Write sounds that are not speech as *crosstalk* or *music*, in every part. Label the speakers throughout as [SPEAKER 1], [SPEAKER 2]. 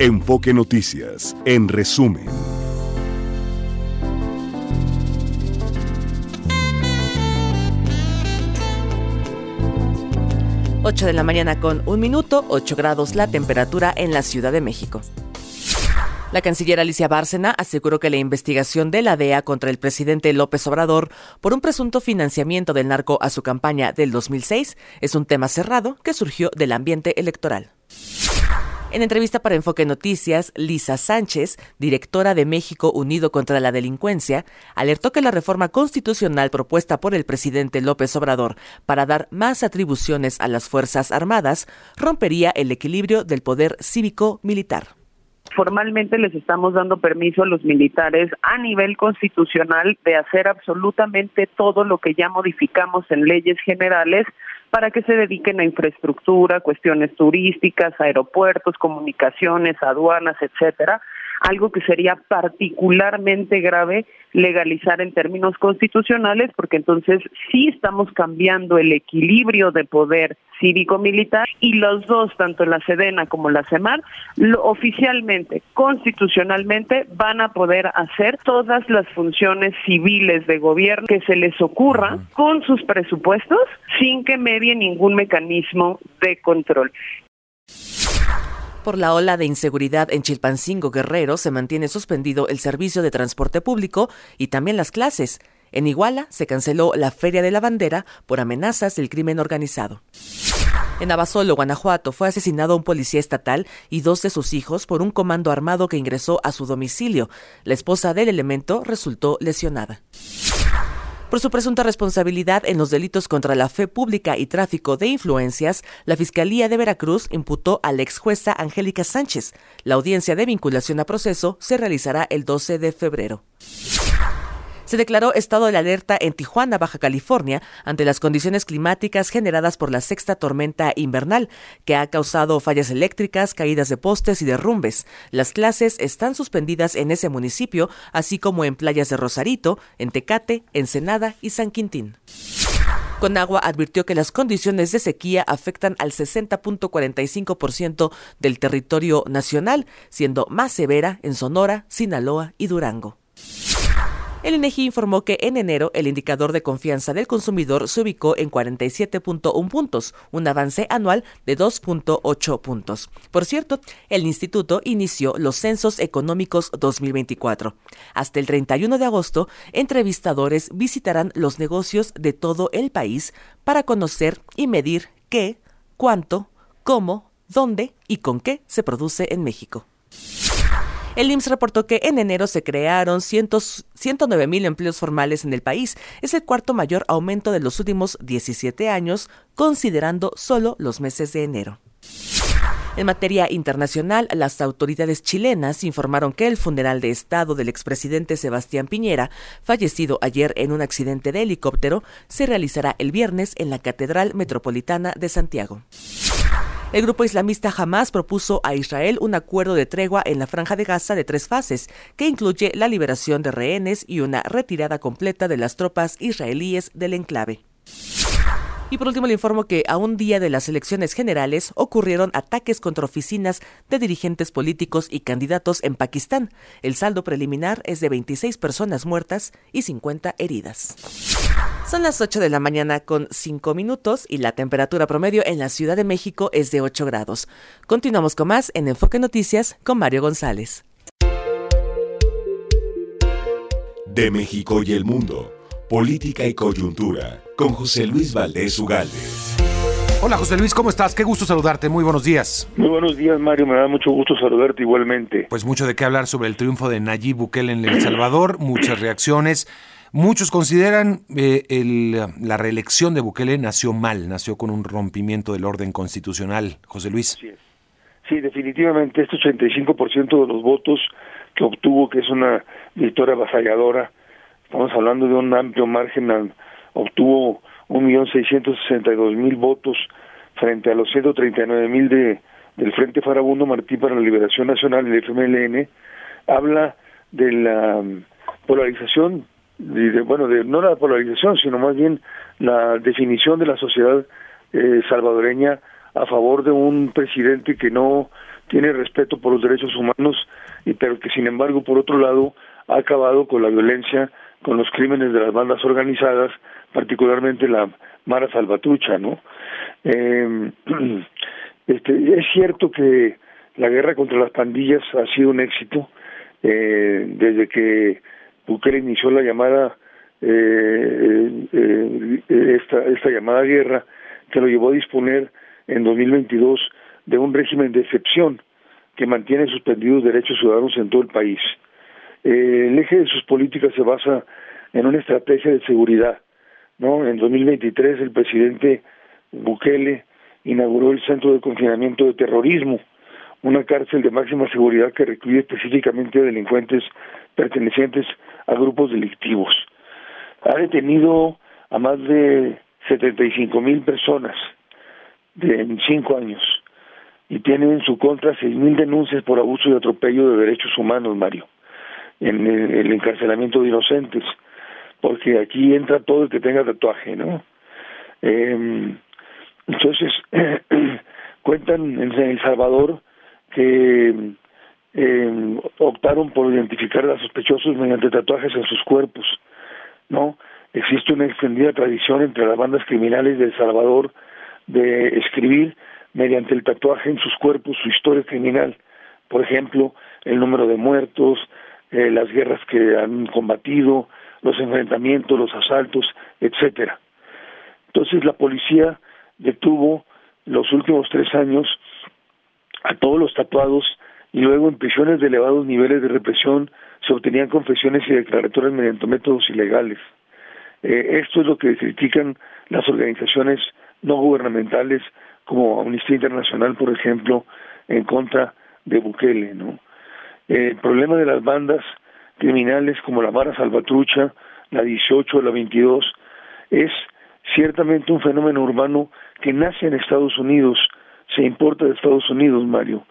[SPEAKER 1] Enfoque Noticias, en resumen.
[SPEAKER 2] Ocho de la mañana con un minuto, 8 grados la temperatura en la Ciudad de México. La canciller Alicia Bárcena aseguró que la investigación de la DEA contra el presidente López Obrador por un presunto financiamiento del narco a su campaña del 2006 es un tema cerrado que surgió del ambiente electoral. En entrevista para Enfoque Noticias, Lisa Sánchez, directora de México Unido contra la Delincuencia, alertó que la reforma constitucional propuesta por el presidente López Obrador para dar más atribuciones a las Fuerzas Armadas rompería el equilibrio del poder cívico-militar.
[SPEAKER 3] Formalmente les estamos dando permiso a los militares a nivel constitucional de hacer absolutamente todo lo que ya modificamos en leyes generales para que se dediquen a infraestructura, cuestiones turísticas, aeropuertos, comunicaciones, aduanas, etcétera, algo que sería particularmente grave legalizar en términos constitucionales, porque entonces sí estamos cambiando el equilibrio de poder cívico-militar y los dos, tanto la Sedena como la CEMAR, oficialmente, constitucionalmente, van a poder hacer todas las funciones civiles de gobierno que se les ocurra con sus presupuestos sin que medie ningún mecanismo de control
[SPEAKER 2] por la ola de inseguridad en Chilpancingo Guerrero se mantiene suspendido el servicio de transporte público y también las clases. En Iguala se canceló la Feria de la Bandera por amenazas del crimen organizado. En Abasolo, Guanajuato, fue asesinado un policía estatal y dos de sus hijos por un comando armado que ingresó a su domicilio. La esposa del elemento resultó lesionada por su presunta responsabilidad en los delitos contra la fe pública y tráfico de influencias, la Fiscalía de Veracruz imputó a la ex jueza Angélica Sánchez. La audiencia de vinculación a proceso se realizará el 12 de febrero se declaró estado de alerta en Tijuana, Baja California, ante las condiciones climáticas generadas por la sexta tormenta invernal, que ha causado fallas eléctricas, caídas de postes y derrumbes. Las clases están suspendidas en ese municipio, así como en playas de Rosarito, en Tecate, Ensenada y San Quintín. Conagua advirtió que las condiciones de sequía afectan al 60.45% del territorio nacional, siendo más severa en Sonora, Sinaloa y Durango. El INEGI informó que en enero el indicador de confianza del consumidor se ubicó en 47.1 puntos, un avance anual de 2.8 puntos. Por cierto, el instituto inició los censos económicos 2024. Hasta el 31 de agosto, entrevistadores visitarán los negocios de todo el país para conocer y medir qué, cuánto, cómo, dónde y con qué se produce en México. El IMSS reportó que en enero se crearon 109 mil empleos formales en el país. Es el cuarto mayor aumento de los últimos 17 años, considerando solo los meses de enero. En materia internacional, las autoridades chilenas informaron que el funeral de Estado del expresidente Sebastián Piñera, fallecido ayer en un accidente de helicóptero, se realizará el viernes en la Catedral Metropolitana de Santiago. El grupo islamista Hamas propuso a Israel un acuerdo de tregua en la franja de Gaza de tres fases, que incluye la liberación de rehenes y una retirada completa de las tropas israelíes del enclave. Y por último le informo que a un día de las elecciones generales ocurrieron ataques contra oficinas de dirigentes políticos y candidatos en Pakistán. El saldo preliminar es de 26 personas muertas y 50 heridas. Son las 8 de la mañana con 5 minutos y la temperatura promedio en la Ciudad de México es de 8 grados. Continuamos con más en Enfoque Noticias con Mario González.
[SPEAKER 1] De México y el mundo Política y Coyuntura, con José Luis Valdés Ugalde.
[SPEAKER 4] Hola José Luis, ¿cómo estás? Qué gusto saludarte, muy buenos días.
[SPEAKER 5] Muy buenos días Mario, me da mucho gusto saludarte igualmente.
[SPEAKER 4] Pues mucho de qué hablar sobre el triunfo de Nayib Bukele en El Salvador, muchas reacciones. Muchos consideran eh, la reelección de Bukele nació mal, nació con un rompimiento del orden constitucional. José Luis.
[SPEAKER 5] Sí, definitivamente este 85% de los votos que obtuvo, que es una victoria avasalladora, Estamos hablando de un amplio margen, obtuvo un millón seiscientos sesenta y dos mil votos frente a los ciento treinta y nueve mil de del Frente Farabundo Martín para la Liberación Nacional, el FMLN, habla de la um, polarización, de, bueno, de, no la polarización, sino más bien la definición de la sociedad eh, salvadoreña a favor de un presidente que no tiene respeto por los derechos humanos, y pero que sin embargo, por otro lado, ha acabado con la violencia, con los crímenes de las bandas organizadas, particularmente la Mara Salvatrucha, ¿no? Eh, *clears throat* este, es cierto que la guerra contra las pandillas ha sido un éxito eh, desde que Bukele inició la llamada eh, eh, esta, esta llamada guerra que lo llevó a disponer en 2022 de un régimen de excepción que mantiene suspendidos derechos ciudadanos en todo el país. Eh, el eje de sus políticas se basa en una estrategia de seguridad. ¿no? En 2023 el presidente Bukele inauguró el Centro de Confinamiento de Terrorismo, una cárcel de máxima seguridad que recluye específicamente a delincuentes pertenecientes a grupos delictivos. Ha detenido a más de 75 mil personas de, en cinco años y tiene en su contra seis mil denuncias por abuso y atropello de derechos humanos, Mario, en el, encarcelamiento de inocentes, porque aquí entra todo el que tenga tatuaje, ¿no? Eh, entonces, *clears throat* cuentan en El Salvador que eh, optaron por identificar a sospechosos mediante tatuajes en sus cuerpos, ¿no? Existe una extendida tradición entre las bandas criminales de El Salvador de escribir mediante el tatuaje en sus cuerpos su historia criminal, por ejemplo, el número de muertos, eh, las guerras que han combatido, los enfrentamientos, los asaltos, etcétera. Entonces la policía detuvo los últimos tres años a todos los tatuados y luego en prisiones de elevados niveles de represión se obtenían confesiones y declaratorias mediante métodos ilegales. Eh, esto es lo que critican las organizaciones no gubernamentales como Amnistía Internacional, por ejemplo, en contra de Bukele. el problema de las bandas criminales como la Mara Salvatrucha, la 18, la 22, es ciertamente un fenómeno urbano que nace en Estados Unidos, se importa de Estados Unidos, Mario.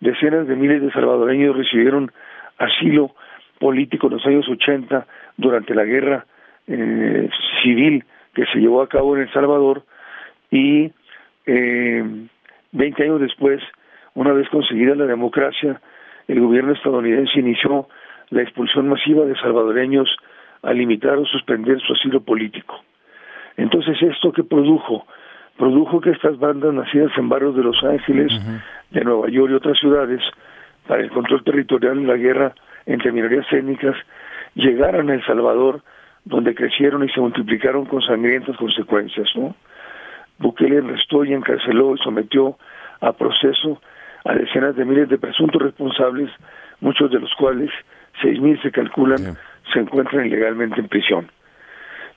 [SPEAKER 5] Decenas de miles de salvadoreños recibieron asilo político en los años 80 durante la guerra eh, civil que se llevó a cabo en El Salvador y eh, 20 años después, una vez conseguida la democracia, el gobierno estadounidense inició la expulsión masiva de salvadoreños a limitar o suspender su asilo político. Entonces, ¿esto qué produjo? Produjo que estas bandas nacidas en barrios de Los Ángeles, de Nueva York y otras ciudades, para el control territorial en la guerra entre minorías étnicas, llegaran a El Salvador, donde crecieron y se multiplicaron con sangrientas consecuencias. ¿no? Bukele arrestó y encarceló y sometió a proceso a decenas de miles de presuntos responsables, muchos de los cuales, seis mil se calculan, se encuentran ilegalmente en prisión.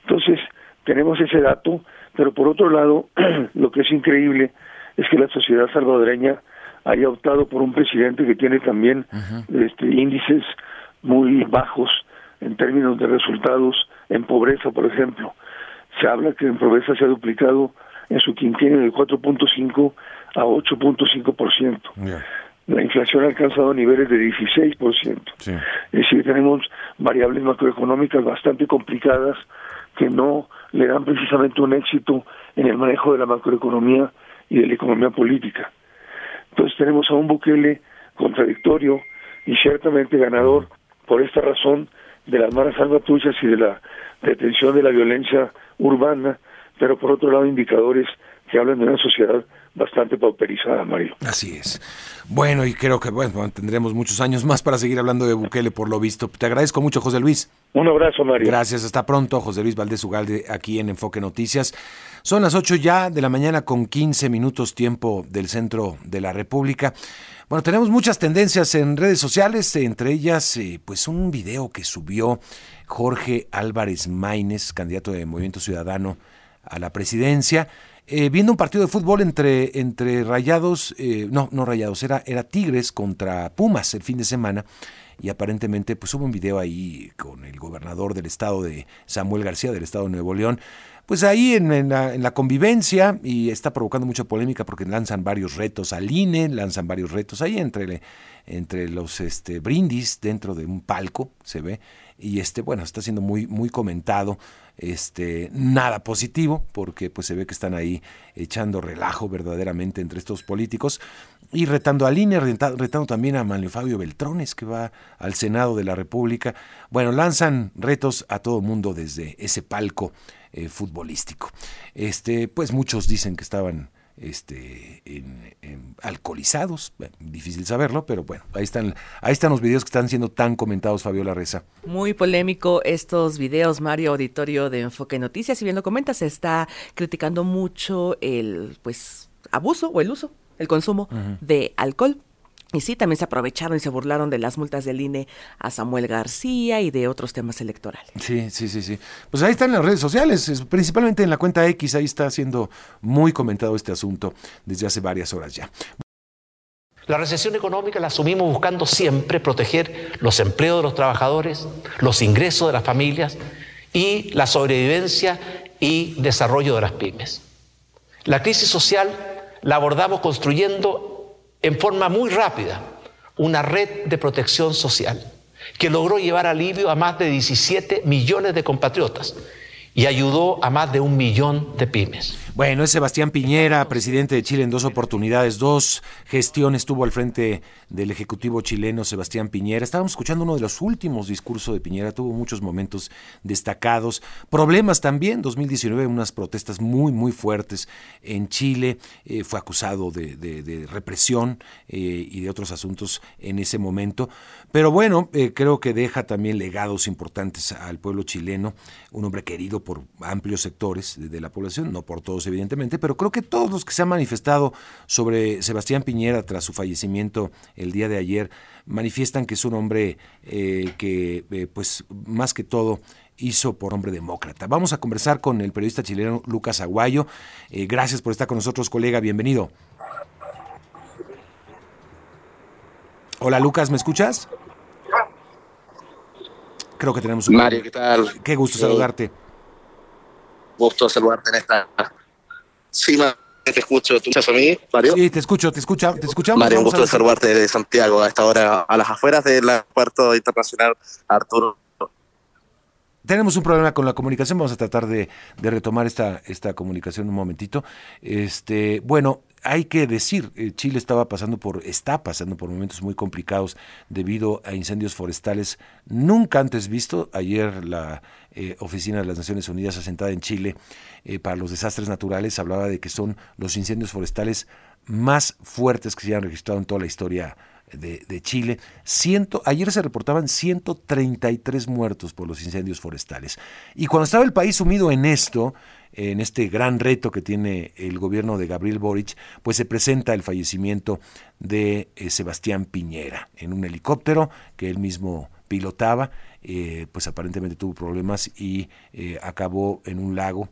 [SPEAKER 5] Entonces, tenemos ese dato, pero por otro lado, *clears throat* lo que es increíble es que la sociedad salvadoreña haya optado por un presidente que tiene también este, índices muy bajos en términos de resultados en pobreza, por ejemplo. Se habla que en pobreza se ha duplicado en su quinquenio de 4.5 a 8.5%. La inflación ha alcanzado niveles de 16%. Es decir, tenemos variables macroeconómicas bastante complicadas que no le dan precisamente un éxito en el manejo de la macroeconomía y de la economía política. Entonces tenemos a un Bukele contradictorio y ciertamente ganador por esta razón de las malas salvatruchas y de la detención de la violencia urbana, pero por otro lado indicadores que hablan de una sociedad bastante pauperizada, Mario.
[SPEAKER 4] Así es. Bueno, y creo que bueno, tendremos muchos años más para seguir hablando de Bukele, por lo visto. Te agradezco mucho, José Luis.
[SPEAKER 5] Un abrazo, Mario.
[SPEAKER 4] Gracias, hasta pronto, José Luis Valdés Ugalde, aquí en Enfoque Noticias. Son las 8 ya de la mañana con 15 minutos tiempo del centro de la República. Bueno, tenemos muchas tendencias en redes sociales, entre ellas, eh, pues un video que subió Jorge Álvarez Maínez, candidato de Movimiento Ciudadano a la presidencia, eh, viendo un partido de fútbol entre, entre Rayados, eh, no, no Rayados, era, era Tigres contra Pumas el fin de semana y aparentemente pues hubo un video ahí con el gobernador del estado de Samuel García del estado de Nuevo León pues ahí en, la, convivencia y está provocando mucha polémica porque lanzan varios retos al INE, lanzan varios retos ahí entre, entre los este, brindis dentro de un palco, se ve, y este, bueno, está siendo muy, muy comentado este, nada positivo, porque pues se ve que están ahí echando relajo verdaderamente entre estos políticos y retando a línea, retando, también a Manlio Fabio Beltrones, que va al Senado de la República. Bueno, lanzan retos a todo mundo desde ese palco eh, futbolístico. Este, pues muchos dicen que estaban este, en, alcoholizados. difícil saberlo, pero bueno, ahí están, ahí están los videos que están siendo tan comentados, Fabiola Reza.
[SPEAKER 2] Muy polémico estos videos, Mario Auditorio de Enfoque Noticias. Y bien lo comentas, se está criticando mucho el pues abuso o el uso, el consumo de alcohol y sí, también se aprovecharon y se burlaron de las multas del INE a Samuel García y de otros temas electorales.
[SPEAKER 4] Sí, sí, sí, sí. Pues ahí están las redes sociales, principalmente en la cuenta X, ahí está siendo muy comentado este asunto desde hace varias horas ya.
[SPEAKER 6] La recesión económica la asumimos buscando siempre proteger los empleos de los trabajadores, los ingresos de las familias y la sobrevivencia y desarrollo de las pymes. La crisis social la abordamos construyendo en forma muy rápida una red de protección social que logró llevar alivio a más de 17 millones de compatriotas y ayudó a más de un millón de pymes.
[SPEAKER 4] Bueno, es Sebastián Piñera, presidente de Chile en dos oportunidades, dos gestiones tuvo al frente del Ejecutivo chileno Sebastián Piñera. Estábamos escuchando uno de los últimos discursos de Piñera, tuvo muchos momentos destacados, problemas también, 2019, unas protestas muy, muy fuertes en Chile, eh, fue acusado de, represión eh, y de otros asuntos en ese momento. Pero bueno, eh, creo que deja también legados importantes al pueblo chileno, un hombre querido por amplios sectores de la población, no por todos evidentemente, pero creo que todos los que se han manifestado sobre Sebastián Piñera tras su fallecimiento el día de ayer manifiestan que es un hombre eh, que, eh, pues, más que todo, hizo por hombre demócrata. Vamos a conversar con el periodista chileno Lucas Aguayo. Eh, gracias por estar con nosotros, colega. Bienvenido. Hola, Lucas, ¿me escuchas? Creo que tenemos un...
[SPEAKER 7] Mario, ¿qué tal?
[SPEAKER 4] Qué gusto saludarte.
[SPEAKER 7] Gusto saludarte en esta Sí, te escucho. ¿Tú escuchas a mí, Mario?
[SPEAKER 4] Sí, te escucho, te, escucha, te escuchamos.
[SPEAKER 7] Mario, un gusto de saludarte de Santiago a esta hora, a las afueras del aeropuerto internacional Arturo.
[SPEAKER 4] Tenemos un problema con la comunicación, vamos a tratar de, de retomar esta, esta comunicación un momentito. Este, bueno, hay que decir, eh, Chile estaba pasando por, está pasando por momentos muy complicados debido a incendios forestales nunca antes visto. Ayer la eh, Oficina de las Naciones Unidas asentada en Chile eh, para los desastres naturales hablaba de que son los incendios forestales más fuertes que se han registrado en toda la historia de, Chile. Ciento, ayer se reportaban 133 muertos por los incendios forestales. Y cuando estaba el país sumido en esto, en este gran reto que tiene el gobierno de Gabriel Boric, pues se presenta el fallecimiento de eh, Sebastián Piñera en un helicóptero que él mismo pilotaba, eh, pues aparentemente tuvo problemas y eh, acabó en un lago.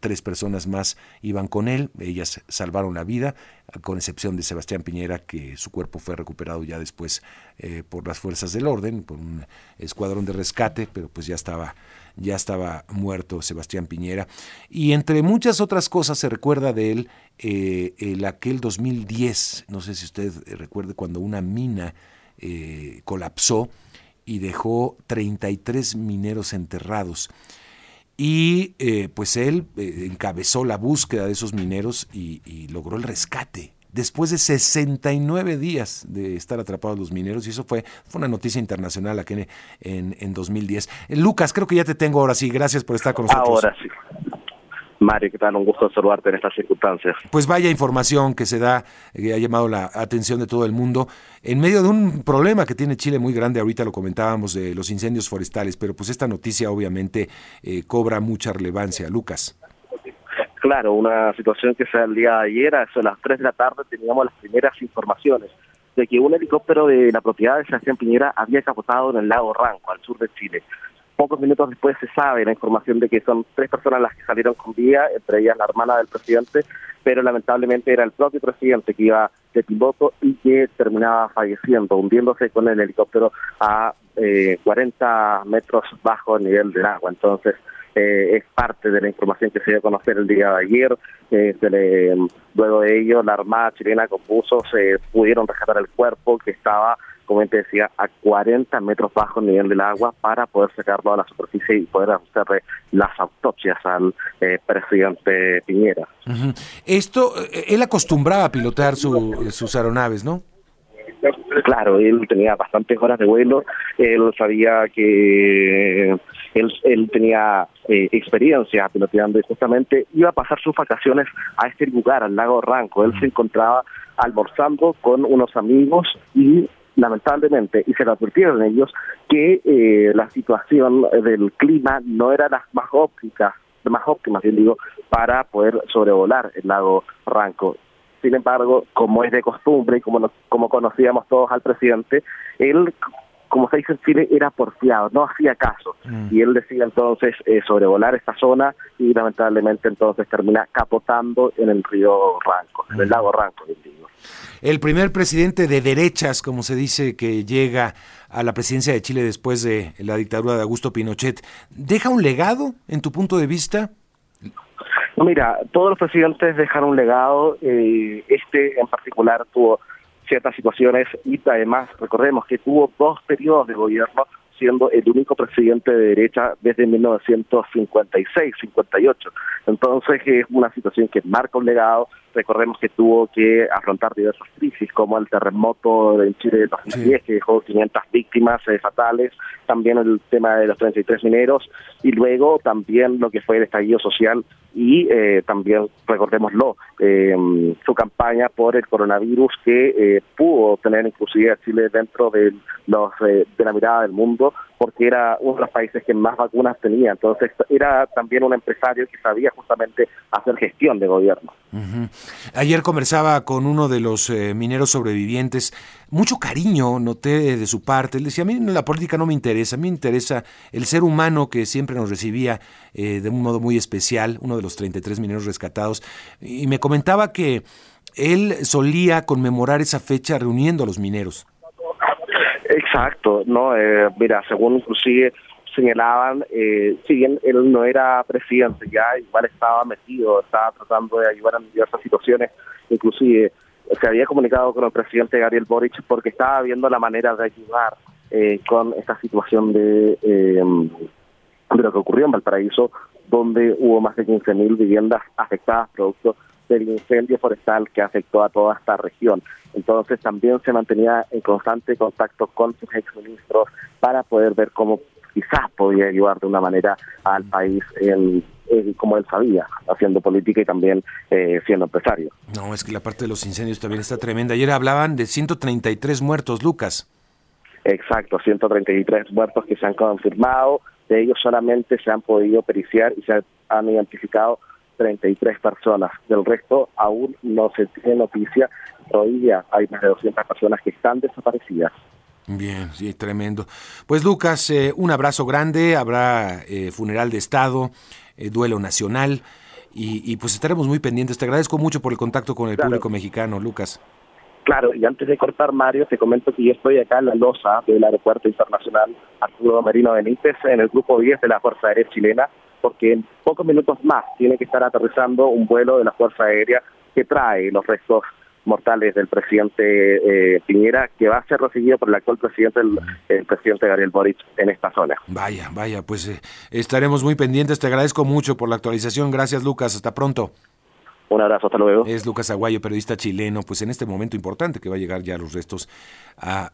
[SPEAKER 4] tres personas más iban con él, ellas salvaron la vida, con excepción de Sebastián Piñera, que su cuerpo fue recuperado ya después por las fuerzas del orden, por un escuadrón de rescate, pero pues ya estaba ya estaba muerto Sebastián Piñera. Y entre muchas otras cosas se recuerda de él eh, el aquel 2010, no sé si usted recuerde cuando una mina eh, colapsó y dejó 33 mineros enterrados. Y eh, pues él encabezó la búsqueda de esos mineros y logró el rescate después de 69 días de estar atrapados los mineros, y eso fue, fue una noticia internacional aquí en, en, 2010. Eh, Lucas, creo que ya te tengo ahora sí, gracias por estar con nosotros.
[SPEAKER 7] Ahora sí. Mario, ¿qué tal? Un gusto saludarte en estas circunstancias.
[SPEAKER 4] Pues vaya información que se da, que ha llamado la atención de todo el mundo, en medio de un problema que tiene Chile muy grande, ahorita lo comentábamos, de los incendios forestales, pero pues esta noticia obviamente eh, cobra mucha relevancia. Lucas.
[SPEAKER 7] Claro, una situación que se da el día de ayer, a eso las 3 de la tarde, teníamos las primeras informaciones de que un helicóptero de la propiedad de Sebastián Piñera había capotado en el lago Ranco, al sur de Chile. Pocos minutos después se sabe la información de que son tres personas las que salieron con vida, entre ellas la hermana del presidente, pero lamentablemente era el propio presidente que iba de piloto y que terminaba falleciendo, hundiéndose con el helicóptero a eh, 40 metros bajo el nivel del agua. Entonces, eh, es parte de la información que se dio a conocer el día de ayer. Eh, luego de ello, la Armada chilena con buzos se pudieron rescatar el cuerpo que estaba como te decía, a 40 metros bajo el nivel del agua para poder sacarlo a la superficie y poder hacer las autopsias al eh, presidente Piñera.
[SPEAKER 4] Esto, eh, él acostumbraba a pilotar sus aeronaves, ¿no?
[SPEAKER 7] Claro, él tenía bastantes horas de vuelo, él sabía que él, él tenía eh, experiencia piloteando y justamente iba a pasar sus vacaciones a este lugar, al lago Ranco. Él se encontraba almorzando con unos amigos y lamentablemente, y se lo advirtieron ellos, que eh, la situación del clima no era la más óptica, más óptima, bien digo, para poder sobrevolar el lago Ranco. Sin embargo, como es de costumbre y como, como conocíamos todos al presidente, él como se dice en Chile, era porfiado, no hacía caso. Mm. Y él decía entonces eh, sobrevolar esta zona y lamentablemente entonces termina capotando en el río Ranco, en el mm. lago Ranco, digo.
[SPEAKER 4] El primer presidente de derechas, como se dice, que llega a la presidencia de Chile después de la dictadura de Augusto Pinochet, ¿deja un legado en tu punto de vista?
[SPEAKER 7] Mira, todos los presidentes dejan un legado, eh, este en particular tuvo ciertas situaciones y además recordemos que tuvo dos periodos de gobierno siendo el único presidente de derecha desde 1956-58. Entonces es una situación que marca un legado. Recordemos que tuvo que afrontar diversas crisis, como el terremoto en Chile de 2010, que dejó 500 víctimas eh, fatales, también el tema de los 33 mineros, y luego también lo que fue el estallido social y eh, también, recordémoslo, eh, su campaña por el coronavirus que eh, pudo tener inclusive a Chile dentro de, los, de la mirada del mundo porque era uno de los países que más vacunas tenía. Entonces era también un empresario que sabía justamente hacer gestión de gobierno.
[SPEAKER 4] Ayer conversaba con uno de los mineros sobrevivientes. Mucho cariño noté de su parte. Él decía, a mí la política no me interesa, a mí me interesa el ser humano que siempre nos recibía de un modo muy especial, uno de los 33 mineros rescatados, y me comentaba que él solía conmemorar esa fecha reuniendo a los mineros.
[SPEAKER 7] Exacto, no, eh, mira, según inclusive señalaban, eh, si bien él no era presidente, ya igual estaba metido, estaba tratando de ayudar en diversas situaciones, inclusive se había comunicado con el presidente Gabriel Boric porque estaba viendo la manera de ayudar eh, con esta situación de, eh, de lo que ocurrió en Valparaíso donde hubo más de 15.000 viviendas afectadas producto del incendio forestal que afectó a toda esta región. Entonces también se mantenía en constante contacto con sus exministros para poder ver cómo quizás podía ayudar de una manera al país en, como él sabía, haciendo política y también eh, siendo empresario.
[SPEAKER 4] No, es que la parte de los incendios también está tremenda. Ayer hablaban de 133 muertos, Lucas.
[SPEAKER 7] Exacto, 133 muertos que se han confirmado, de ellos solamente se han podido periciar y se han identificado 33 personas. Del resto aún no se tiene noticia. Todavía hay más de 200 personas que están desaparecidas.
[SPEAKER 4] Bien, sí, tremendo. Pues Lucas, eh, un abrazo grande. Habrá eh, funeral de Estado, eh, duelo nacional y, pues estaremos muy pendientes. Te agradezco mucho por el contacto con el público mexicano, Lucas.
[SPEAKER 7] Claro, y antes de cortar, Mario, te comento que yo estoy acá en la losa del Aeropuerto Internacional Arturo Merino Benítez, en el grupo 10 de la Fuerza Aérea Chilena, porque en pocos minutos más tiene que estar aterrizando un vuelo de la Fuerza Aérea que trae los restos mortales del presidente eh, Piñera, que va a ser recibido por el actual presidente, el, presidente Gabriel Boric, en esta zona.
[SPEAKER 4] Vaya, vaya, pues eh, estaremos muy pendientes. Te agradezco mucho por la actualización. Gracias, Lucas. Hasta pronto.
[SPEAKER 7] Un abrazo, hasta luego.
[SPEAKER 4] Es Lucas Aguayo, periodista chileno, pues en este momento importante que va a llegar ya los restos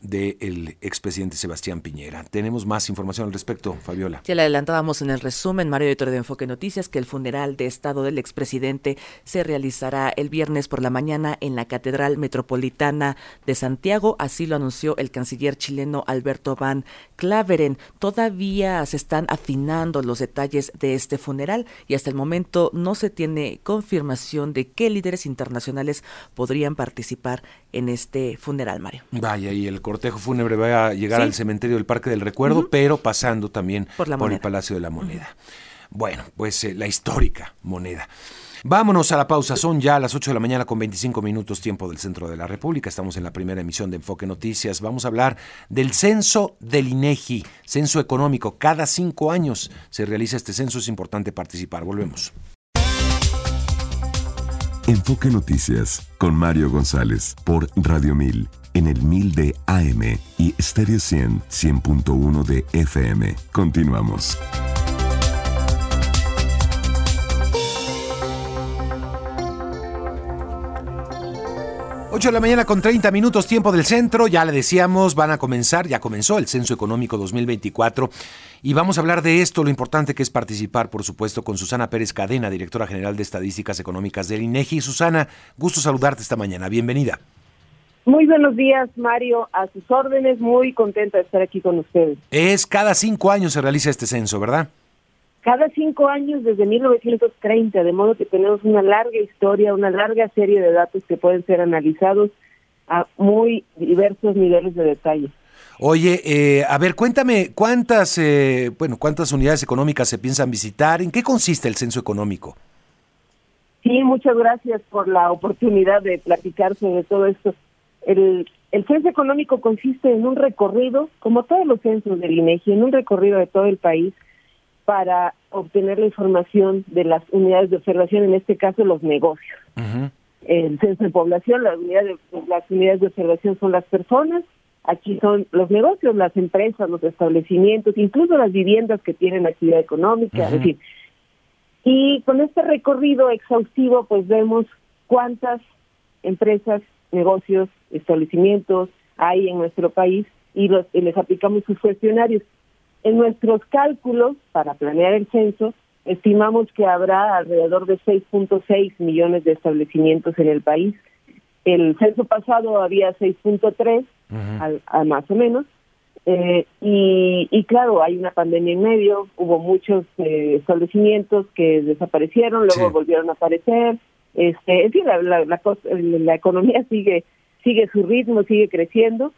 [SPEAKER 4] del expresidente Sebastián Piñera. Tenemos más información al respecto, Fabiola.
[SPEAKER 2] Ya le adelantábamos en el resumen, Mario Editor de Enfoque Noticias, que el funeral de Estado del expresidente se realizará el viernes por la mañana en la Catedral Metropolitana de Santiago. Así lo anunció el canciller chileno Alberto Van Claveren. Todavía se están afinando los detalles de este funeral y hasta el momento no se tiene confirmación de qué líderes internacionales podrían participar en este funeral, Mario.
[SPEAKER 4] Vaya, y el cortejo fúnebre va a llegar al cementerio del Parque del Recuerdo, pero pasando también por, el Palacio de la Moneda. Bueno, pues eh, la histórica moneda. Vámonos a la pausa. Son ya las 8 de la mañana con 25 minutos tiempo del centro de la República. Estamos en la primera emisión de Enfoque Noticias. Vamos a hablar del censo del INEGI, censo económico. Cada cinco años se realiza este censo. Es importante participar. Volvemos.
[SPEAKER 1] Enfoque Noticias con Mario González por Radio 1000 en el 1000 de AM y Stereo 100 100.1 de FM. Continuamos.
[SPEAKER 4] 8 de la mañana con 30 minutos tiempo del centro, ya le decíamos, van a comenzar, ya comenzó el Censo Económico 2024 y vamos a hablar de esto, lo importante que es participar, por supuesto, con Susana Pérez Cadena, directora general de Estadísticas Económicas del INEGI. Susana, gusto saludarte esta mañana, bienvenida.
[SPEAKER 8] Muy buenos días, Mario, a sus órdenes, muy contenta de estar aquí con ustedes.
[SPEAKER 4] Es cada cinco años se realiza este censo, ¿verdad?
[SPEAKER 8] Cada cinco años desde 1930, de modo que tenemos una larga historia, una larga serie de datos que pueden ser analizados a muy diversos niveles de detalle.
[SPEAKER 4] Oye, eh, a ver, cuéntame cuántas, eh, bueno, cuántas unidades económicas se piensan visitar. ¿En qué consiste el censo económico?
[SPEAKER 8] Sí, muchas gracias por la oportunidad de platicar sobre todo esto. El, el censo económico consiste en un recorrido, como todos los censos del INEGI, en un recorrido de todo el país para obtener la información de las unidades de observación, en este caso los negocios. El censo de población, las unidades de, las unidades de observación son las personas, aquí son los negocios, las empresas, los establecimientos, incluso las viviendas que tienen actividad económica, en fin. Y con este recorrido exhaustivo, pues vemos cuántas empresas, negocios, establecimientos hay en nuestro país y, los, y les aplicamos sus cuestionarios. En nuestros cálculos para planear el censo, estimamos que habrá alrededor de 6.6 millones de establecimientos en el país. El censo pasado había 6.3, más o menos. Eh, y, claro, hay una pandemia en medio, hubo muchos eh, establecimientos que desaparecieron, luego volvieron a aparecer. Este, en fin, la, la, la economía sigue sigue su ritmo, sigue creciendo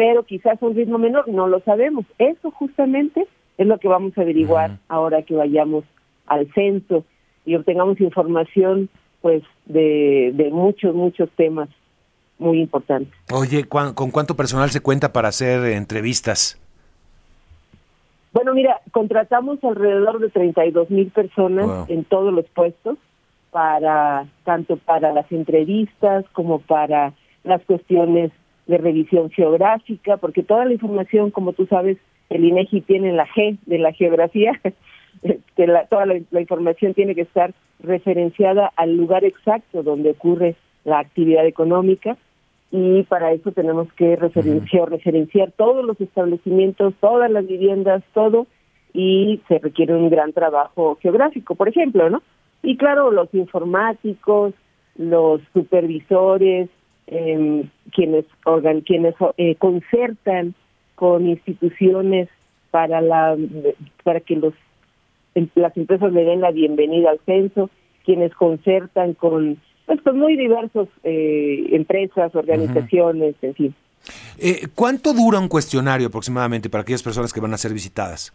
[SPEAKER 8] pero quizás un ritmo menor, no lo sabemos. Eso justamente es lo que vamos a averiguar ahora que vayamos al censo y obtengamos información pues de, de muchos, muchos temas muy importantes.
[SPEAKER 4] Oye, ¿con cuánto personal se cuenta para hacer entrevistas?
[SPEAKER 8] Bueno, mira, contratamos alrededor de 32 mil personas en todos los puestos para tanto para las entrevistas como para las cuestiones de revisión geográfica, porque toda la información, como tú sabes, el INEGI tiene la G de la geografía, que *laughs* la, toda la, información tiene que estar referenciada al lugar exacto donde ocurre la actividad económica y para eso tenemos que referenciar, referenciar todos los establecimientos, todas las viviendas, todo y se requiere un gran trabajo geográfico, por ejemplo, ¿no? Y claro, los informáticos, los supervisores, eh, quienes organ, quienes eh, concertan con instituciones para la para que los em, las empresas le den la bienvenida al censo, quienes concertan con pues con muy diversos eh, empresas, organizaciones, en fin.
[SPEAKER 4] Eh, ¿Cuánto dura un cuestionario aproximadamente para aquellas personas que van a ser visitadas?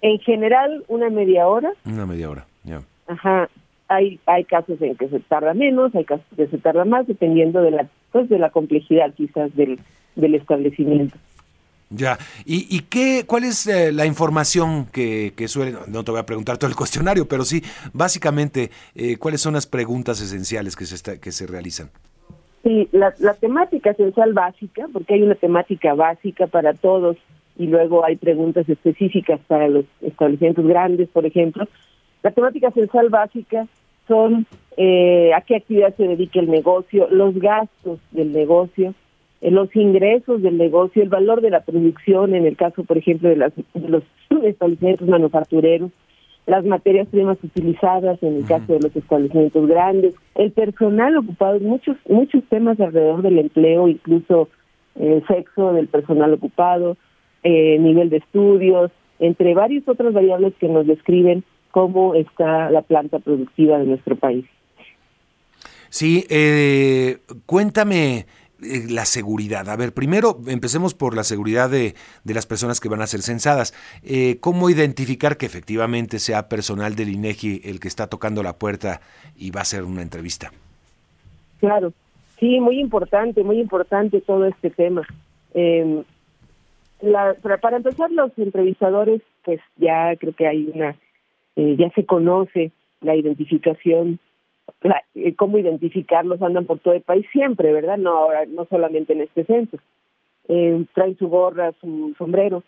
[SPEAKER 8] En general, una media hora.
[SPEAKER 4] Una media hora, ya.
[SPEAKER 8] Ajá hay hay casos en que se tarda menos, hay casos en que se tarda más, dependiendo de la pues de la complejidad quizás del, del establecimiento.
[SPEAKER 4] Ya, ¿y, y qué, cuál es eh, la información que, que suele, no te voy a preguntar todo el cuestionario, pero sí, básicamente, eh, cuáles son las preguntas esenciales que se, que se realizan?
[SPEAKER 8] Sí, la, la temática esencial básica, porque hay una temática básica para todos y luego hay preguntas específicas para los establecimientos grandes, por ejemplo. La temática esencial básica son eh, a qué actividad se dedica el negocio, los gastos del negocio, eh, los ingresos del negocio, el valor de la producción, en el caso, por ejemplo, de, las, los establecimientos manufactureros, las materias primas utilizadas en el caso de los establecimientos grandes, el personal ocupado, muchos muchos temas alrededor del empleo, incluso el eh, sexo del personal ocupado, nivel de estudios, entre varias otras variables que nos describen cómo está la planta productiva de nuestro país.
[SPEAKER 4] Sí, eh, cuéntame eh, la seguridad. A ver, primero empecemos por la seguridad de, de las personas que van a ser censadas. Eh, ¿Cómo identificar que efectivamente sea personal del INEGI el que está tocando la puerta y va a hacer una entrevista?
[SPEAKER 8] Claro, sí, muy importante, muy importante todo este tema. Eh, la, para empezar, los entrevistadores, pues ya creo que hay una, eh, ya se conoce la identificación, la, eh, cómo identificarlos, andan por todo el país siempre, ¿verdad? No ahora, no solamente en este censo. Eh, traen su gorra, su sombrero,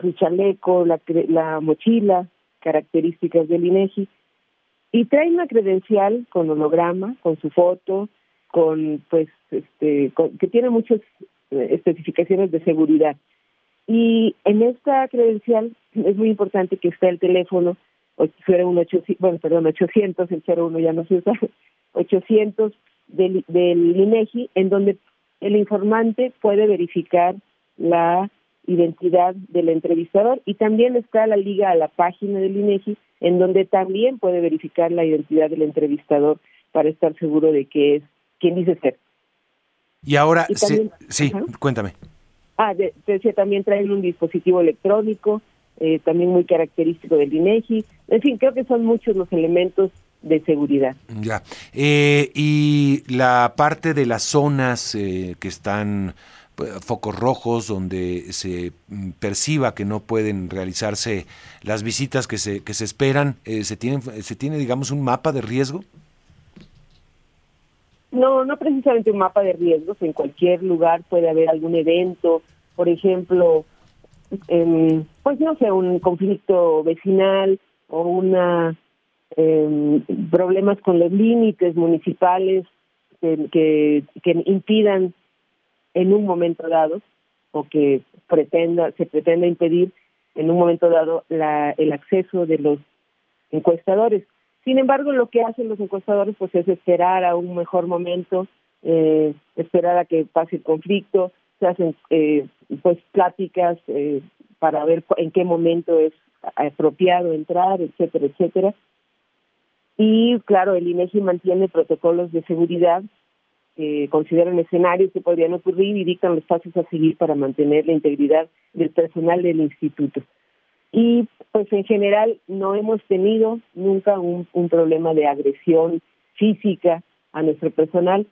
[SPEAKER 8] su chaleco, la, la mochila, características del INEGI, y traen una credencial con holograma, con su foto, con, pues, este, que tiene muchas eh, especificaciones de seguridad. Y en esta credencial es muy importante que esté el teléfono, un 800, bueno, perdón, 800, el 01 ya no se usa, *laughs* 800 del, del INEGI, en donde el informante puede verificar la identidad del entrevistador y también está la liga a la página del INEGI, en donde también puede verificar la identidad del entrevistador para estar seguro de que es quien dice ser.
[SPEAKER 4] Y ahora, sí, cuéntame.
[SPEAKER 8] Ah, decía, también traen un dispositivo electrónico, eh, también muy característico del INEGI. En fin, creo que son muchos los elementos de seguridad.
[SPEAKER 4] Ya. Eh, y la parte de las zonas eh, que están pues, focos rojos donde se mm, perciba que no pueden realizarse las visitas que se que se esperan, se tiene se tiene digamos un mapa de riesgo.
[SPEAKER 8] No, no precisamente un mapa de riesgos. En cualquier lugar puede haber algún evento, por ejemplo, pues no sé, un conflicto vecinal o una eh, problemas con los límites municipales que, que, impidan en un momento dado o que pretenda se pretenda impedir en un momento dado la, el acceso de los encuestadores. Sin embargo, lo que hacen los encuestadores pues es esperar a un mejor momento, eh, esperar a que pase el conflicto, se hacen eh, pues pláticas eh, para ver en qué momento es apropiado entrar, etcétera, etcétera. Y claro, el INEGI mantiene protocolos de seguridad que consideran escenarios que podrían ocurrir y dictan los pasos a seguir para mantener la integridad del personal del instituto y pues en general no hemos tenido nunca un, problema de agresión física a nuestro personal.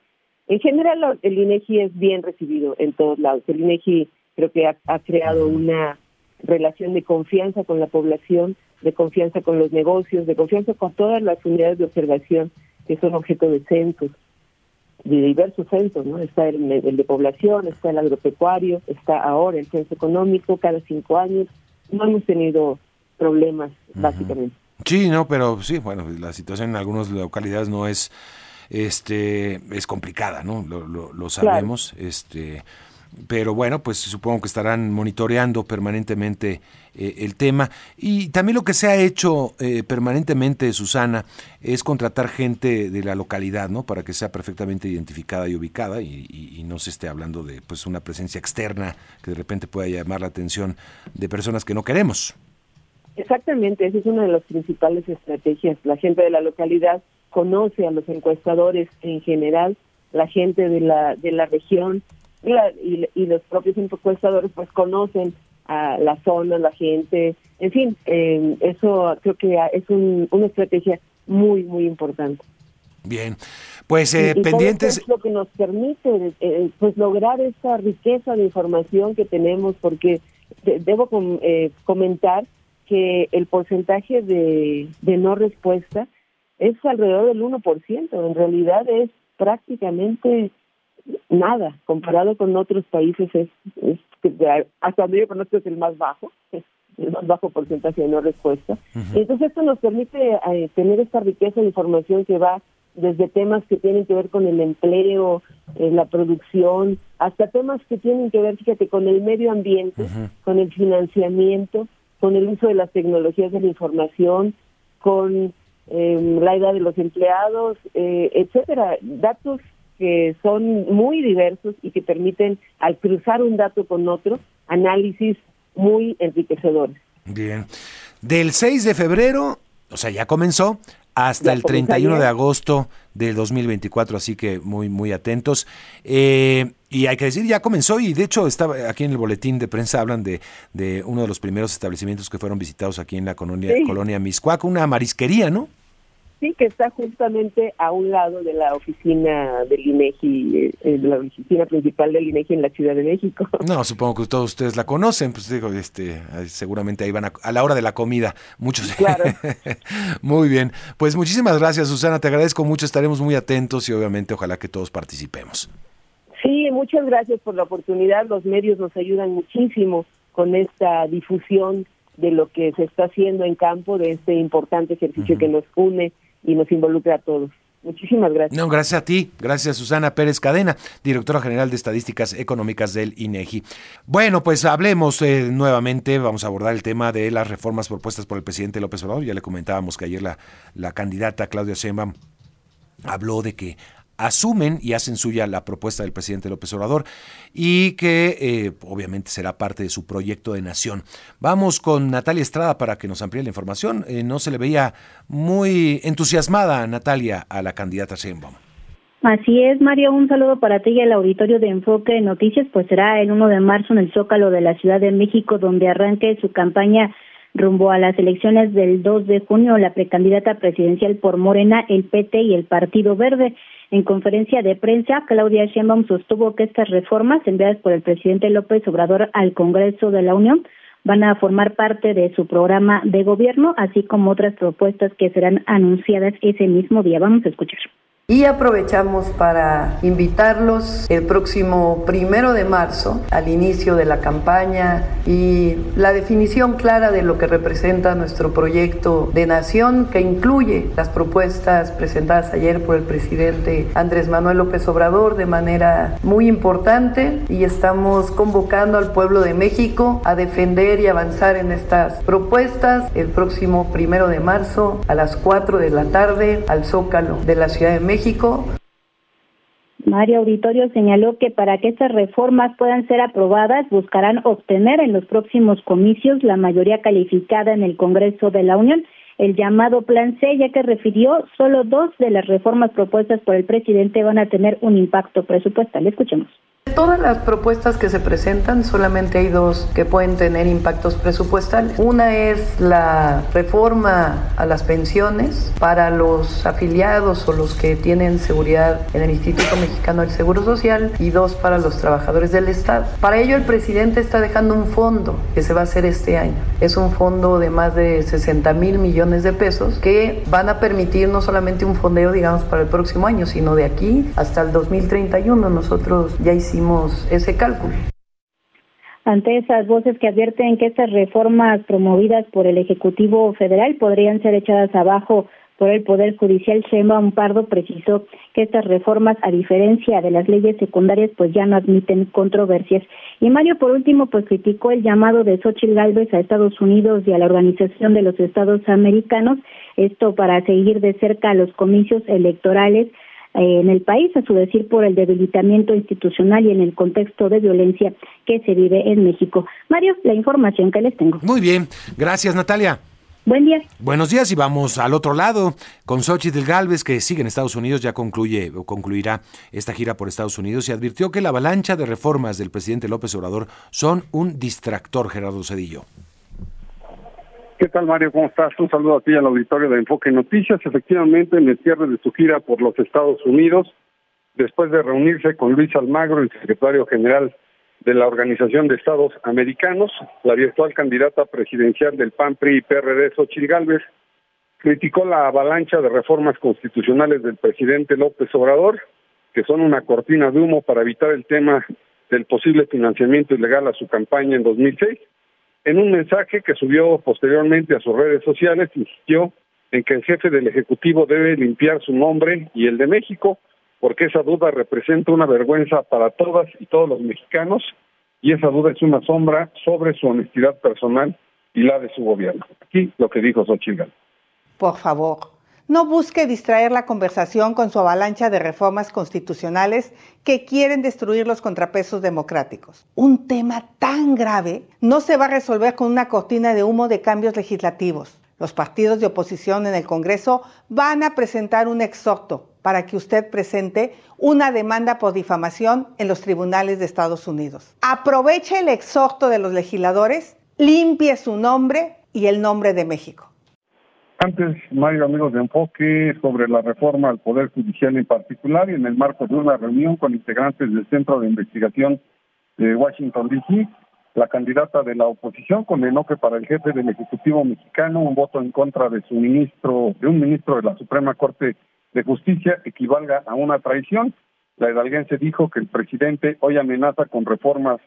[SPEAKER 8] En general el INEGI es bien recibido en todos lados. El INEGI creo que ha, creado una relación de confianza con la población, de confianza con los negocios, de confianza con todas las unidades de observación que son objeto de censos, de diversos censos, ¿no? Está el, el de población, está el agropecuario, está ahora el censo económico cada cinco años, no hemos tenido problemas, básicamente.
[SPEAKER 4] Sí, no, pero sí, bueno, la situación en algunas localidades no es, este, es complicada, ¿no? Lo, lo, sabemos, este pero bueno, pues supongo que estarán monitoreando permanentemente eh, el tema. Y también lo que se ha hecho eh, permanentemente, Susana, es contratar gente de la localidad, ¿no? Para que sea perfectamente identificada y ubicada y, no se esté hablando de pues una presencia externa que de repente pueda llamar la atención de personas que no queremos.
[SPEAKER 8] Exactamente, esa es una de las principales estrategias. La gente de la localidad conoce a los encuestadores en general, la gente de la, de la región y, los propios encuestadores pues conocen a la zona, la gente, en fin, eh, eso creo que es una estrategia muy, muy importante.
[SPEAKER 4] Bien, pues eh, pendientes.
[SPEAKER 8] Es lo que nos permite eh, pues lograr esa riqueza de información que tenemos, porque debo eh, comentar que el porcentaje de, de no respuesta es alrededor del 1%, en realidad es prácticamente nada, comparado con otros países es, hasta donde yo conozco es el más bajo, es el más bajo porcentaje de no respuesta. Entonces esto nos permite eh, tener esta riqueza de información que va desde temas que tienen que ver con el empleo, eh, la producción, hasta temas que tienen que ver, fíjate, con el medio ambiente, con el financiamiento, con el uso de las tecnologías de la información, con eh, la edad de los empleados, etcétera, datos que son muy diversos y que permiten, al cruzar un dato con otro, análisis muy enriquecedores.
[SPEAKER 4] Bien. Del 6 de febrero, o sea, ya comenzó, hasta el 31 de agosto del 2024, así que muy, muy atentos. Eh, y hay que decir, ya comenzó y de hecho estaba aquí en el boletín de prensa hablan de, de uno de los primeros establecimientos que fueron visitados aquí en la colonia, colonia Miscuac, una marisquería, ¿no?
[SPEAKER 8] Sí, que está justamente a un lado de la oficina del INEGI, eh, eh, de la oficina principal del INEGI en la Ciudad de México. *laughs*
[SPEAKER 4] No, supongo que todos ustedes la conocen, pues digo, este, seguramente ahí van a, la hora de la comida, muchos.
[SPEAKER 8] Claro. *laughs*
[SPEAKER 4] muy bien, pues muchísimas gracias, Susana, te agradezco mucho, estaremos muy atentos y obviamente ojalá que todos participemos.
[SPEAKER 8] Sí, muchas gracias por la oportunidad, los medios nos ayudan muchísimo con esta difusión de lo que se está haciendo en campo, de este importante ejercicio que nos une y nos involucra a todos. Muchísimas gracias.
[SPEAKER 4] No, gracias a ti, gracias Susana Pérez Cadena, directora general de Estadísticas Económicas del INEGI. Bueno, pues hablemos eh, nuevamente, vamos a abordar el tema de las reformas propuestas por el presidente López Obrador. Ya le comentábamos que ayer la, la candidata Claudia Sheinbaum habló de que asumen y hacen suya la propuesta del presidente López Obrador y que eh, obviamente será parte de su proyecto de nación. Vamos con Natalia Estrada para que nos amplíe la información. Eh, no se le veía muy entusiasmada, Natalia, a la candidata Sheinbaum.
[SPEAKER 9] Así es, Mario, un saludo para ti y al auditorio de Enfoque Noticias, pues será el 1 de marzo en el Zócalo de la Ciudad de México donde arranque su campaña rumbo a las elecciones del 2 de junio la precandidata presidencial por Morena, el PT y el Partido Verde. En conferencia de prensa, Claudia Sheinbaum sostuvo que estas reformas enviadas por el presidente López Obrador al Congreso de la Unión van a formar parte de su programa de gobierno, así como otras propuestas que serán anunciadas ese mismo día. Vamos a escuchar.
[SPEAKER 10] Y aprovechamos para invitarlos el próximo primero de marzo al inicio de la campaña y la definición clara de lo que representa nuestro proyecto de nación que incluye las propuestas presentadas ayer por el presidente Andrés Manuel López Obrador de manera muy importante. Y estamos convocando al pueblo de México a defender y avanzar en estas propuestas el próximo primero de marzo a las 4 de la tarde al Zócalo de la Ciudad de México México.
[SPEAKER 9] Mario Auditorio señaló que para que estas reformas puedan ser aprobadas buscarán obtener en los próximos comicios la mayoría calificada en el Congreso de la Unión, el llamado Plan C, ya que refirió solo dos de las reformas propuestas por el presidente van a tener un impacto presupuestal. Escuchemos.
[SPEAKER 10] Todas las propuestas que se presentan, solamente hay dos que pueden tener impactos presupuestales. Una es la reforma a las pensiones para los afiliados o los que tienen seguridad en el Instituto Mexicano del Seguro Social y dos para los trabajadores del Estado. Para ello el presidente está dejando un fondo que se va a hacer este año. Es un fondo de más de 60 mil millones de pesos que van a permitir no solamente un fondeo, digamos, para el próximo año, sino de aquí hasta el 2031. Nosotros ya hicimos ese cálculo.
[SPEAKER 9] Ante esas voces que advierten que estas reformas promovidas por el Ejecutivo Federal podrían ser echadas abajo por el Poder Judicial, Sheinbaum Pardo precisó que estas reformas, a diferencia de las leyes secundarias, pues ya no admiten controversias. Y Mario, por último, pues criticó el llamado de Xochitl Gálvez a Estados Unidos y a la Organización de los Estados Americanos, esto para seguir de cerca los comicios electorales en el país, a su decir, por el debilitamiento institucional y en el contexto de violencia que se vive en México. Mario, la información que les tengo.
[SPEAKER 4] Muy bien, gracias Natalia.
[SPEAKER 9] Buen día.
[SPEAKER 4] Buenos días y vamos al otro lado con Xochitl Galvez que sigue en Estados Unidos, ya concluye o concluirá esta gira por Estados Unidos y advirtió que la avalancha de reformas del presidente López Obrador son un distractor, Gerardo Cedillo.
[SPEAKER 11] ¿Qué tal, Mario? ¿Cómo estás? Un saludo a ti al auditorio de Enfoque Noticias. Efectivamente, en el cierre de su gira por los Estados Unidos, después de reunirse con Luis Almagro, el secretario general de la Organización de Estados Americanos, la virtual candidata presidencial del PAN, PRI y PRD, Xochitl Gálvez, criticó la avalancha de reformas constitucionales del presidente López Obrador, que son una cortina de humo para evitar el tema del posible financiamiento ilegal a su campaña en 2006 en un mensaje que subió posteriormente a sus redes sociales, insistió en que el jefe del Ejecutivo debe limpiar su nombre y el de México, porque esa duda representa una vergüenza para todas y todos los mexicanos, y esa duda es una sombra sobre su honestidad personal y la de su gobierno. Aquí lo que dijo Xochitl.
[SPEAKER 12] Por favor, no busque distraer la conversación con su avalancha de reformas constitucionales que quieren destruir los contrapesos democráticos. Un tema tan grave no se va a resolver con una cortina de humo de cambios legislativos. Los partidos de oposición en el Congreso van a presentar un exhorto para que usted presente una demanda por difamación en los tribunales de Estados Unidos. Aproveche el exhorto de los legisladores, limpie su nombre y el nombre de México.
[SPEAKER 11] Antes, Mario, amigos de Enfoque, sobre la reforma al Poder Judicial en particular y en el marco de una reunión con integrantes del Centro de Investigación de Washington, D.C., la candidata de la oposición condenó que para el jefe del Ejecutivo mexicano un voto en contra de su ministro, de un ministro de la Suprema Corte de Justicia equivalga a una traición. La hidalguense dijo que el presidente hoy amenaza con reformas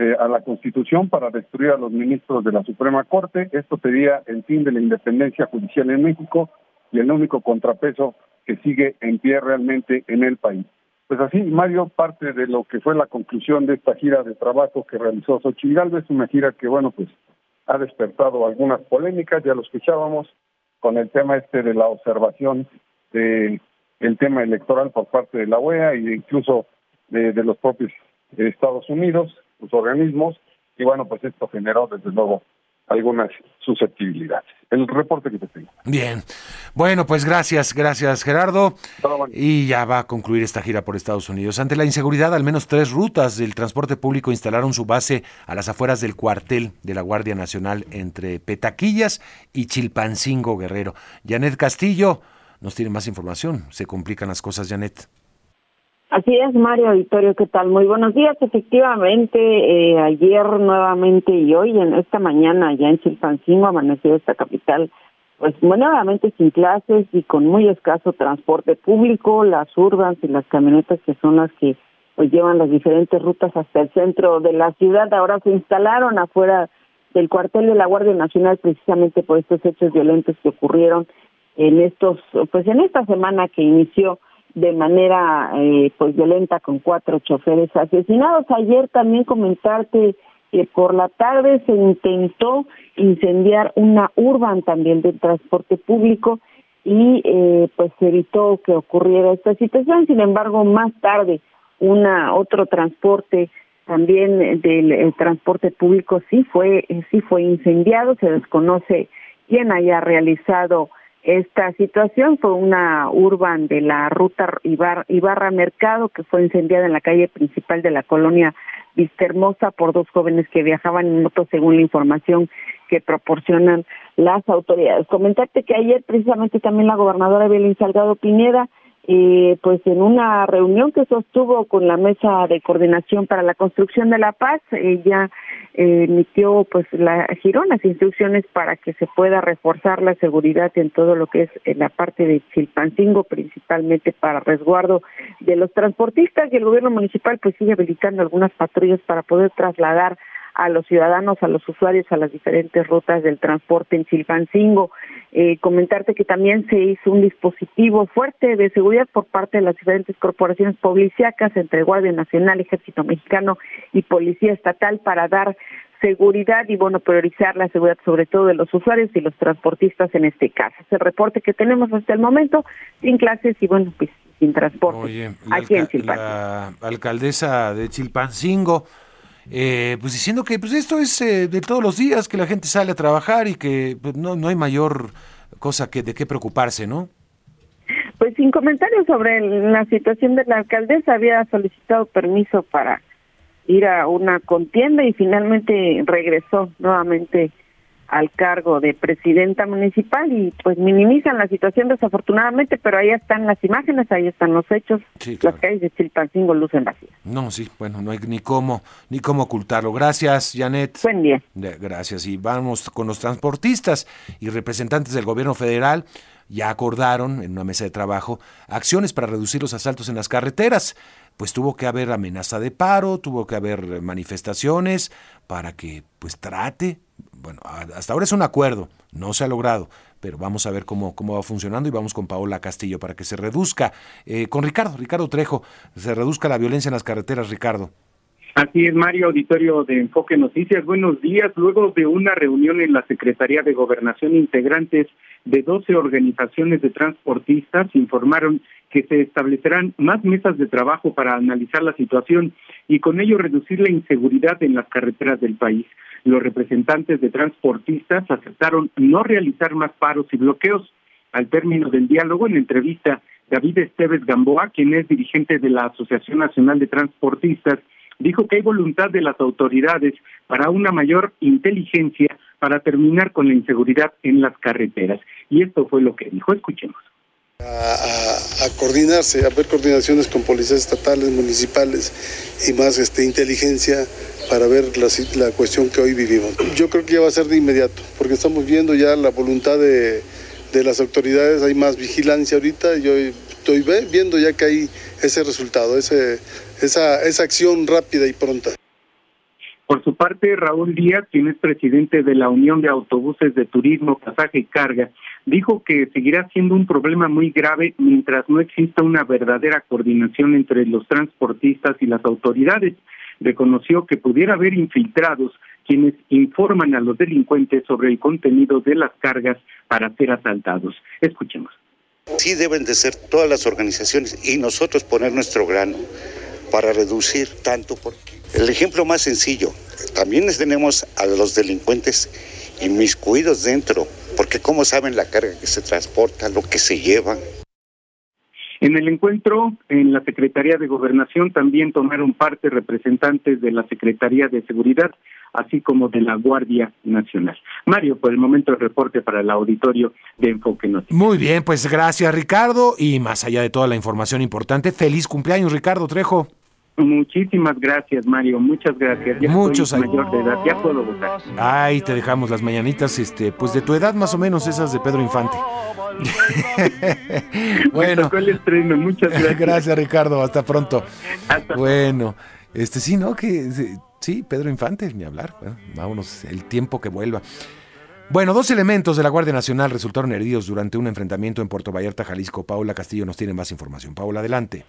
[SPEAKER 11] eh, a la Constitución para destruir a los ministros de la Suprema Corte. Esto sería el fin de la independencia judicial en México y el único contrapeso que sigue en pie realmente en el país. Pues así, Mario, parte de lo que fue la conclusión de esta gira de trabajo que realizó Xochitl Galvez, una gira que, bueno, pues ha despertado algunas polémicas, ya lo escuchábamos, con el tema este de la observación del el tema electoral por parte de la OEA e incluso de los propios Estados Unidos sus organismos y bueno, pues esto generó desde luego algunas susceptibilidades. El reporte que te tengo.
[SPEAKER 4] Bien. Bueno, pues gracias, gracias Gerardo. Y ya va a concluir esta gira por Estados Unidos. Ante la inseguridad, al menos tres rutas del transporte público instalaron su base a las afueras del cuartel de la Guardia Nacional entre Petaquillas y Chilpancingo Guerrero. Janet Castillo nos tiene más información. Se complican las cosas, Janet.
[SPEAKER 13] Así es, Mario Auditorio, ¿qué tal? Muy buenos días. Efectivamente, eh, ayer nuevamente y hoy, en esta mañana, ya en Chilpancingo, amaneció esta capital, pues nuevamente sin clases y con muy escaso transporte público, las urbans y las camionetas que son las que pues llevan las diferentes rutas hasta el centro de la ciudad, ahora se instalaron afuera del cuartel de la Guardia Nacional precisamente por estos hechos violentos que ocurrieron en estos, pues en esta semana que inició de manera eh, pues violenta con cuatro choferes asesinados. Ayer también comentarte que por la tarde se intentó incendiar una urban también del transporte público y eh, pues evitó que ocurriera esta situación. Sin embargo, más tarde una otro transporte también del transporte público sí fue sí fue incendiado. Se desconoce quién haya realizado esta situación fue una urban de la ruta Ibarra Mercado que fue incendiada en la calle principal de la colonia Vistahermosa por dos jóvenes que viajaban en moto según la información que proporcionan las autoridades. Comentarte que ayer precisamente también la gobernadora Evelyn Salgado Pineda eh, pues en una reunión que sostuvo con la mesa de coordinación para la construcción de la paz, ella eh, emitió pues la giró las instrucciones para que se pueda reforzar la seguridad en todo lo que es en la parte de Chilpancingo, principalmente para resguardo de los transportistas y el gobierno municipal pues sigue habilitando algunas patrullas para poder trasladar a los ciudadanos, a los usuarios, a las diferentes rutas del transporte en Chilpancingo. Eh, comentarte que también se hizo un dispositivo fuerte de seguridad por parte de las diferentes corporaciones policíacas, entre Guardia Nacional, Ejército Mexicano y Policía Estatal, para dar seguridad y, bueno, priorizar la seguridad sobre todo de los usuarios y los transportistas en este caso. Es el reporte que tenemos hasta el momento, sin clases y, bueno, pues sin transporte.
[SPEAKER 4] Oye, aquí en Chilpancingo. la alcaldesa de Chilpancingo eh, pues diciendo que pues esto es eh, de todos los días, que la gente sale a trabajar y que pues, no, no hay mayor cosa que de qué preocuparse, ¿no?
[SPEAKER 13] Pues sin comentarios sobre la situación de la alcaldesa, había solicitado permiso para ir a una contienda y finalmente regresó nuevamente al cargo de presidenta municipal y pues minimizan la situación desafortunadamente, pero ahí están las imágenes, ahí están los hechos, las calles de Chilpancingo lucen vacías.
[SPEAKER 4] No, sí, bueno, no hay ni cómo, ni cómo ocultarlo. Gracias, Janet.
[SPEAKER 13] Buen día.
[SPEAKER 4] Gracias, y vamos con los transportistas y representantes del gobierno federal ya acordaron en una mesa de trabajo acciones para reducir los asaltos en las carreteras. Pues tuvo que haber amenaza de paro, tuvo que haber manifestaciones para que pues trate bueno, hasta ahora es un acuerdo, no se ha logrado, pero vamos a ver cómo, cómo va funcionando y vamos con Paola Castillo para que se reduzca, eh, con Ricardo, Ricardo Trejo, se reduzca la violencia en las carreteras, Ricardo.
[SPEAKER 14] Así es, Mario, auditorio de Enfoque Noticias. Buenos días. Luego de una reunión en la Secretaría de Gobernación, integrantes de 12 organizaciones de transportistas informaron que se establecerán más mesas de trabajo para analizar la situación y con ello reducir la inseguridad en las carreteras del país. Los representantes de transportistas aceptaron no realizar más paros y bloqueos. Al término del diálogo, en entrevista, David Esteves Gamboa, quien es dirigente de la Asociación Nacional de Transportistas, dijo que hay voluntad de las autoridades para una mayor inteligencia para terminar con la inseguridad en las carreteras. Y esto fue lo que dijo. Escuchemos.
[SPEAKER 15] A, coordinarse, a ver coordinaciones con policías estatales, municipales y más este, inteligencia para ver la, la cuestión que hoy vivimos. Yo creo que ya va a ser de inmediato, porque estamos viendo ya la voluntad de, de las autoridades, hay más vigilancia ahorita, yo estoy viendo ya que hay ese resultado, ese, esa, esa acción rápida y pronta.
[SPEAKER 14] Por su parte, Raúl Díaz, quien es presidente de la Unión de Autobuses de Turismo, Pasaje y Carga, dijo que seguirá siendo un problema muy grave mientras no exista una verdadera coordinación entre los transportistas y las autoridades. Reconoció que pudiera haber infiltrados quienes informan a los delincuentes sobre el contenido de las cargas para ser asaltados. Escuchemos.
[SPEAKER 16] Sí deben de ser todas las organizaciones y nosotros poner nuestro grano para reducir tanto. Porque el ejemplo más sencillo, también tenemos a los delincuentes inmiscuidos dentro, porque cómo saben la carga que se transporta, lo que se lleva.
[SPEAKER 14] En el encuentro, en la Secretaría de Gobernación también tomaron parte representantes de la Secretaría de Seguridad, así como de la Guardia Nacional. Mario, por el momento el reporte para el auditorio de Enfoque Noticias.
[SPEAKER 4] Muy bien, pues gracias Ricardo y más allá de toda la información importante, feliz cumpleaños Ricardo Trejo.
[SPEAKER 14] Muchísimas gracias, Mario. Muchas gracias. Ya
[SPEAKER 4] Muchos
[SPEAKER 14] soy mayor de edad, ya puedo votar.
[SPEAKER 4] Ay, te dejamos las mañanitas, este, pues de tu edad más o menos, esas de Pedro Infante. *laughs*
[SPEAKER 14] bueno. el estreno. Muchas *laughs* gracias.
[SPEAKER 4] gracias, Ricardo. Hasta pronto. bueno, este sí, ¿no? Que sí, Pedro Infante, ni hablar. vámonos, el tiempo que vuelva. Bueno, dos elementos de la Guardia Nacional resultaron heridos durante un enfrentamiento en Puerto Vallarta, Jalisco. Paula Castillo nos tiene más información. Paula, adelante.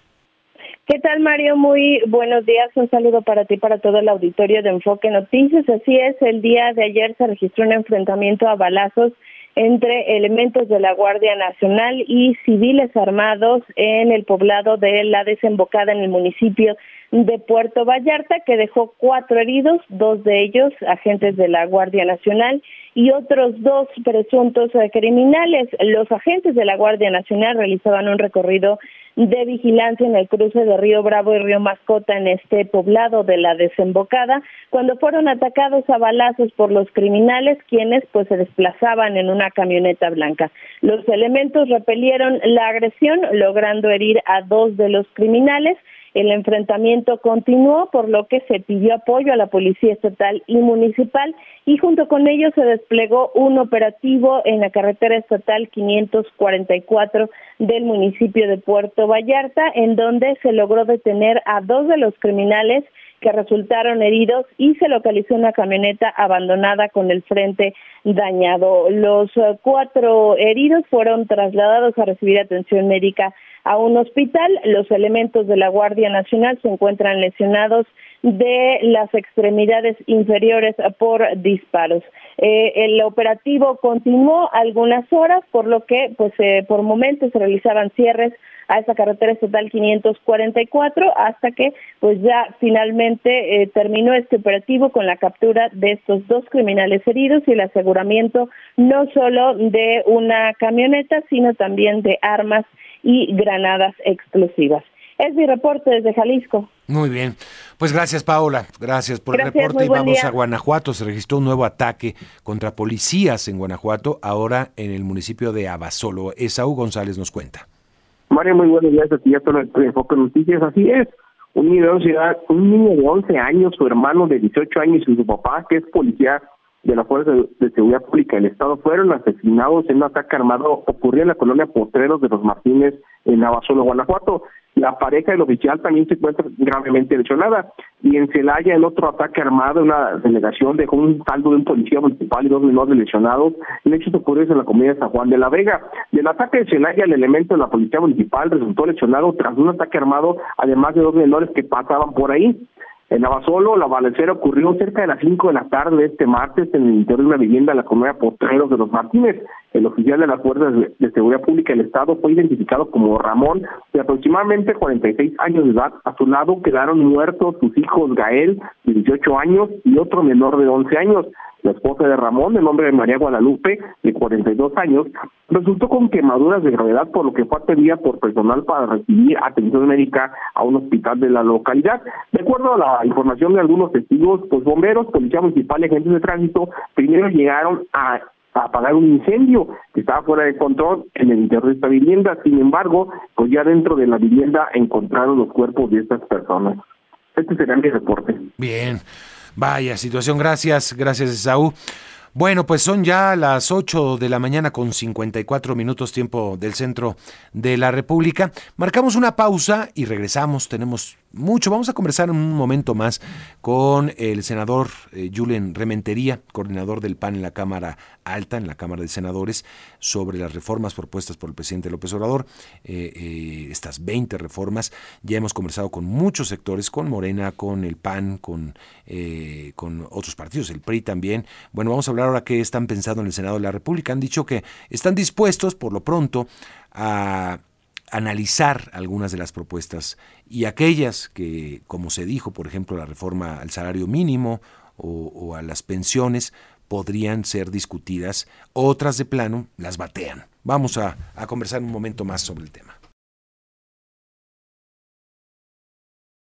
[SPEAKER 17] ¿Qué tal, Mario? Muy buenos días. Un saludo para ti, para todo el auditorio de Enfoque Noticias. Así es, el día de ayer se registró un enfrentamiento a balazos entre elementos de la Guardia Nacional y civiles armados en el poblado de la desembocada en el municipio de Puerto Vallarta, que dejó cuatro heridos, dos de ellos agentes de la Guardia Nacional y otros dos presuntos eh, criminales. Los agentes de la Guardia Nacional realizaban un recorrido de vigilancia en el cruce de Río Bravo y Río Mascota en este poblado de la desembocada cuando fueron atacados a balazos por los criminales quienes pues se desplazaban en una camioneta blanca. Los elementos repelieron la agresión logrando herir a dos de los criminales el enfrentamiento continuó, por lo que se pidió apoyo a la Policía Estatal y Municipal y junto con ello se desplegó un operativo en la carretera estatal 544 del municipio de Puerto Vallarta, en donde se logró detener a dos de los criminales que resultaron heridos y se localizó una camioneta abandonada con el frente dañado. Los eh, cuatro heridos fueron trasladados a recibir atención médica a un hospital. Los elementos de la Guardia Nacional se encuentran lesionados de las extremidades inferiores por disparos. Eh, el operativo continuó algunas horas, por lo que, pues, eh, por momentos se realizaban cierres a esa carretera estatal 544 hasta que pues ya finalmente eh, terminó este operativo con la captura de estos dos criminales heridos y el aseguramiento no solo de una camioneta sino también de armas y granadas explosivas. Es mi reporte desde Jalisco.
[SPEAKER 4] Muy bien. Pues gracias, Paola. Gracias por el reporte. Y vamos a Guanajuato. Se registró un nuevo ataque contra policías en Guanajuato, ahora en el municipio de Abasolo. Esaú González nos cuenta.
[SPEAKER 18] Mario, muy buenos días. Aquí ya el enfoque noticias. Así es. Un niño, de un niño de 11 años, su hermano de 18 años y su papá, que es policía de la Fuerza de Seguridad Pública del Estado, fueron asesinados en un ataque armado ocurrió en la colonia Potreros de los Martínez, en Abasolo, Guanajuato. La pareja del oficial también se encuentra gravemente lesionada. Y en Celaya, en otro ataque armado, una delegación dejó un saldo de un policía municipal y dos menores lesionados. El hecho ocurrió en la comunidad de San Juan de la Vega. Del ataque de Celaya, el elemento de la policía municipal resultó lesionado tras un ataque armado, además de dos menores que pasaban por ahí.
[SPEAKER 7] En Abasolo, la balacera ocurrió cerca de las 5 de la tarde de este martes en el interior de una vivienda de la comunidad Potreros de los Martínez. El oficial de las Fuerzas de Seguridad Pública del Estado fue identificado como Ramón, de aproximadamente 46 años de edad. A su lado quedaron muertos sus hijos Gael, de 18 años, y otro menor de 11 años. La esposa de Ramón, de nombre de María Guadalupe, de 42 años, resultó con quemaduras de gravedad, por lo que fue atendida por personal para recibir atención médica a un hospital de la localidad. De acuerdo a la información de algunos testigos, pues bomberos, policía municipal y agentes de tránsito primero llegaron a apagar un incendio que estaba fuera de control en el interior de esta vivienda. Sin embargo, pues ya dentro de la vivienda encontraron los cuerpos de estas personas. Este será mi reporte.
[SPEAKER 4] Bien. Vaya situación, gracias, gracias Esaú. Bueno, pues son ya las 8 de la mañana con 54 minutos tiempo del centro de la República. Marcamos una pausa y regresamos. Tenemos mucho. Vamos a conversar en un momento más con el senador eh, Rementería, coordinador del PAN en la Cámara Alta, en la Cámara de Senadores, sobre las reformas propuestas por el presidente López Obrador. Eh, eh, estas 20 reformas. Ya hemos conversado con muchos sectores, con Morena, con el PAN, con, con otros partidos, el PRI también. Bueno, vamos a hablar ahora qué están pensando en el Senado de la República. Han dicho que están dispuestos, por lo pronto, a analizar algunas de las propuestas y aquellas que, como se dijo, por ejemplo, la reforma al salario mínimo o, a las pensiones, podrían ser discutidas, otras de plano las batean. Vamos a, conversar un momento más sobre el tema.